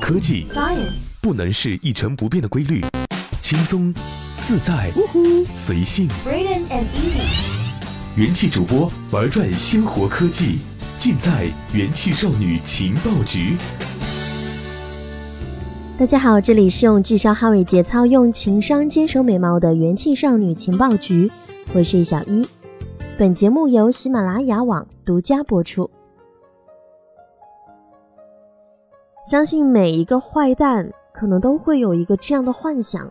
科技 Science 不能是一成不变的规律，轻松、自在、随性。Braden and Easy 元气主播玩转鲜活科技，尽在元气少女情报局。大家好，这里是用智商捍卫节操，用情商坚守美貌的元气少女情报局，我是小一。本节目由喜马拉雅网独家播出。相信每一个坏蛋可能都会有一个这样的幻想：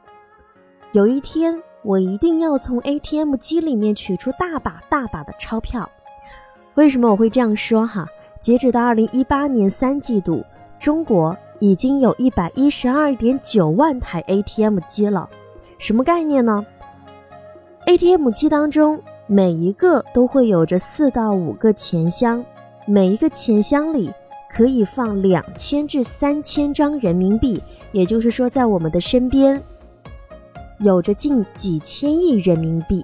有一天，我一定要从 ATM 机里面取出大把大把的钞票。为什么我会这样说哈？截止到二零一八年三季度，中国已经有一百一十二点九万台 ATM 机了。什么概念呢？ATM 机当中每一个都会有着四到五个钱箱，每一个钱箱里可以放两千至三千张人民币，也就是说，在我们的身边有着近几千亿人民币，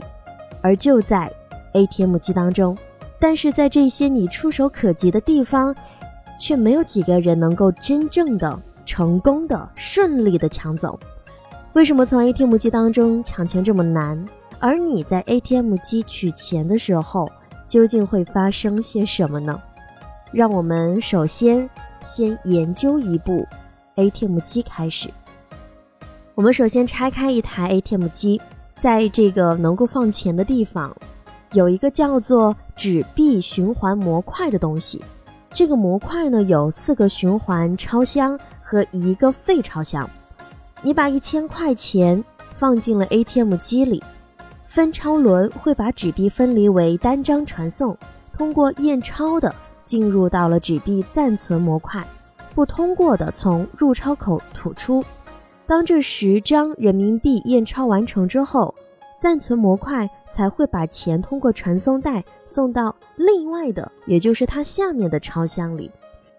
而就在 ATM 机当中。但是在这些你触手可及的地方，却没有几个人能够真正的、成功的、顺利的抢走。为什么从 ATM 机当中抢钱这么难？而你在 ATM 机取钱的时候，究竟会发生些什么呢？让我们首先先研究一部 ATM 机开始。我们首先拆开一台 ATM 机，在这个能够放钱的地方。有一个叫做纸币循环模块的东西，这个模块呢有四个循环钞箱和一个废钞箱。你把一千块钱放进了 ATM 机里，分钞轮会把纸币分离为单张传送，通过验钞的进入到了纸币暂存模块，不通过的从入钞口吐出。当这十张人民币验钞完成之后。暂存模块才会把钱通过传送带送到另外的，也就是它下面的钞箱里。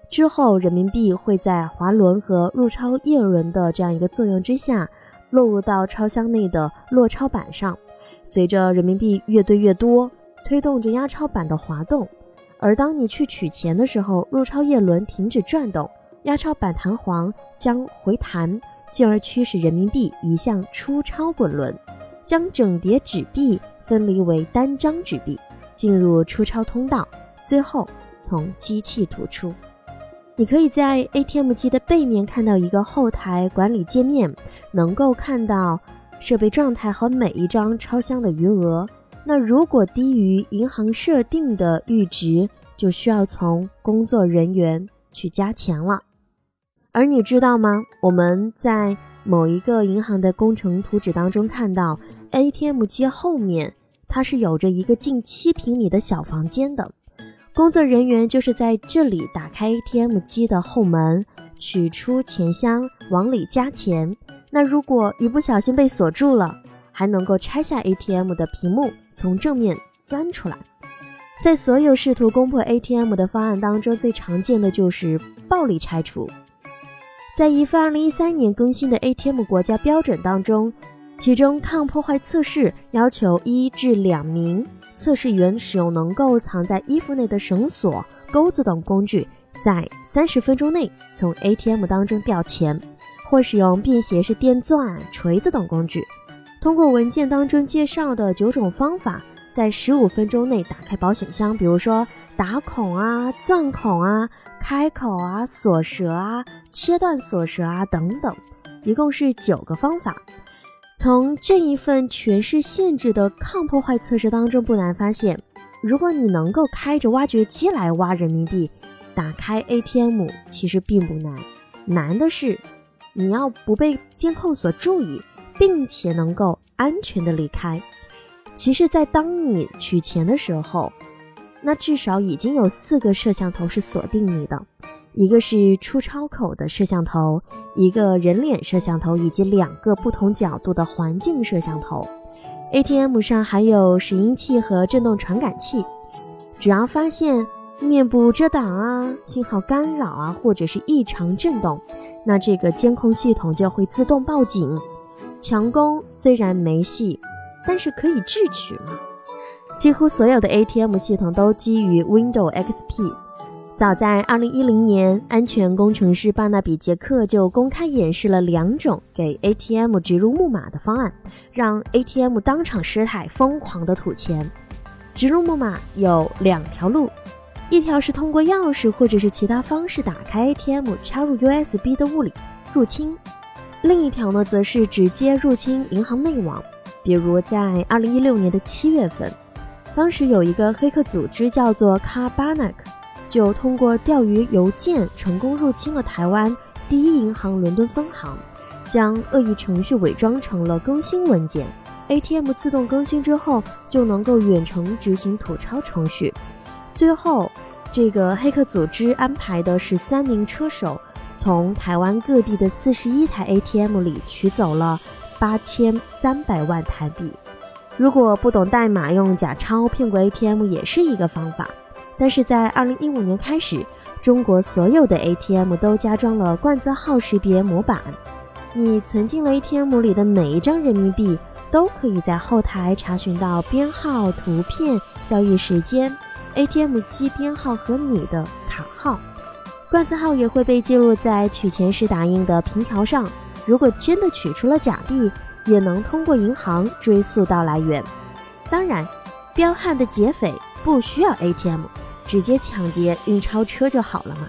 之后，人民币会在滑轮和入钞叶轮的这样一个作用之下，落入到钞箱内的落钞板上。随着人民币越堆越多，推动着压钞板的滑动。而当你去取钱的时候，入钞叶轮停止转动，压钞板弹簧将回弹，进而驱使人民币移向出钞滚轮。将整叠纸币分离为单张纸币，进入出钞通道，最后从机器吐出。你可以在 ATM 机的背面看到一个后台管理界面，能够看到设备状态和每一张钞箱的余额。那如果低于银行设定的阈值，就需要从工作人员去加钱了。而你知道吗？我们在某一个银行的工程图纸当中看到。ATM 机后面，它是有着一个近七平米的小房间的，工作人员就是在这里打开 ATM 机的后门，取出钱箱往里加钱。那如果一不小心被锁住了，还能够拆下 ATM 的屏幕，从正面钻出来。在所有试图攻破 ATM 的方案当中，最常见的就是暴力拆除。在一份2013年更新的 ATM 国家标准当中。其中抗破坏测试要求一至两名测试员使用能够藏在衣服内的绳索、钩子等工具，在三十分钟内从 ATM 当中调钱，或使用便携式电钻、锤子等工具，通过文件当中介绍的九种方法，在十五分钟内打开保险箱，比如说打孔啊、钻孔啊、开口啊、锁舌啊、切断锁舌啊等等，一共是九个方法。从这一份全是限制的抗破坏测试当中，不难发现，如果你能够开着挖掘机来挖人民币，打开 ATM 其实并不难，难的是你要不被监控所注意，并且能够安全的离开。其实，在当你取钱的时候，那至少已经有四个摄像头是锁定你的。一个是出钞口的摄像头，一个人脸摄像头，以及两个不同角度的环境摄像头。ATM 上还有拾音器和震动传感器，只要发现面部遮挡啊、信号干扰啊，或者是异常震动，那这个监控系统就会自动报警。强攻虽然没戏，但是可以智取嘛。几乎所有的 ATM 系统都基于 Windows XP。早在2010年，安全工程师巴纳比·杰克就公开演示了两种给 ATM 植入木马的方案，让 ATM 当场失态，疯狂的吐钱。植入木马有两条路，一条是通过钥匙或者是其他方式打开 ATM，插入 USB 的物理入侵；另一条呢，则是直接入侵银行内网。比如在2016年的七月份，当时有一个黑客组织叫做 c a r b a n a k 就通过钓鱼邮件成功入侵了台湾第一银行伦敦分行，将恶意程序伪装成了更新文件，ATM 自动更新之后就能够远程执行吐钞程序。最后，这个黑客组织安排的是三名车手从台湾各地的四十一台 ATM 里取走了八千三百万台币。如果不懂代码，用假钞骗过 ATM 也是一个方法。但是在二零一五年开始，中国所有的 ATM 都加装了冠字号识别模板，你存进了 ATM 里的每一张人民币，都可以在后台查询到编号、图片、交易时间、ATM 机编号和你的卡号。冠字号也会被记录在取钱时打印的凭条上。如果真的取出了假币，也能通过银行追溯到来源。当然，彪悍的劫匪不需要 ATM。直接抢劫运钞车就好了嘛。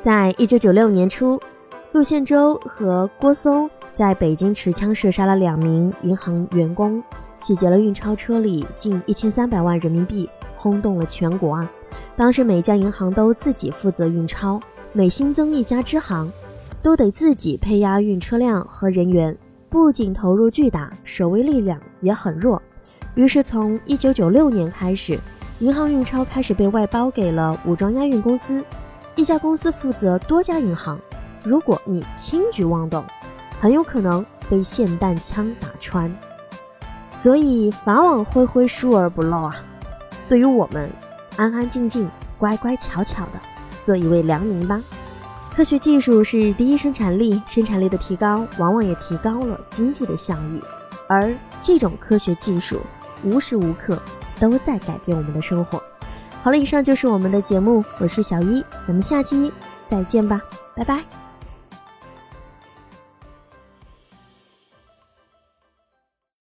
在一九九六年初，陆宪洲和郭松在北京持枪射杀了两名银行员工，洗劫了运钞车里近一千三百万人民币，轰动了全国啊！当时每家银行都自己负责运钞，每新增一家支行，都得自己配押运车辆和人员，不仅投入巨大，守卫力量也很弱。于是从一九九六年开始。银行运钞开始被外包给了武装押运公司，一家公司负责多家银行。如果你轻举妄动，很有可能被霰弹枪打穿。所以法网恢恢，疏而不漏啊！对于我们，安安静静、乖乖巧巧的做一位良民吧。科学技术是第一生产力，生产力的提高，往往也提高了经济的效益。而这种科学技术，无时无刻。都在改变我们的生活。好了，以上就是我们的节目，我是小一，咱们下期再见吧，拜拜。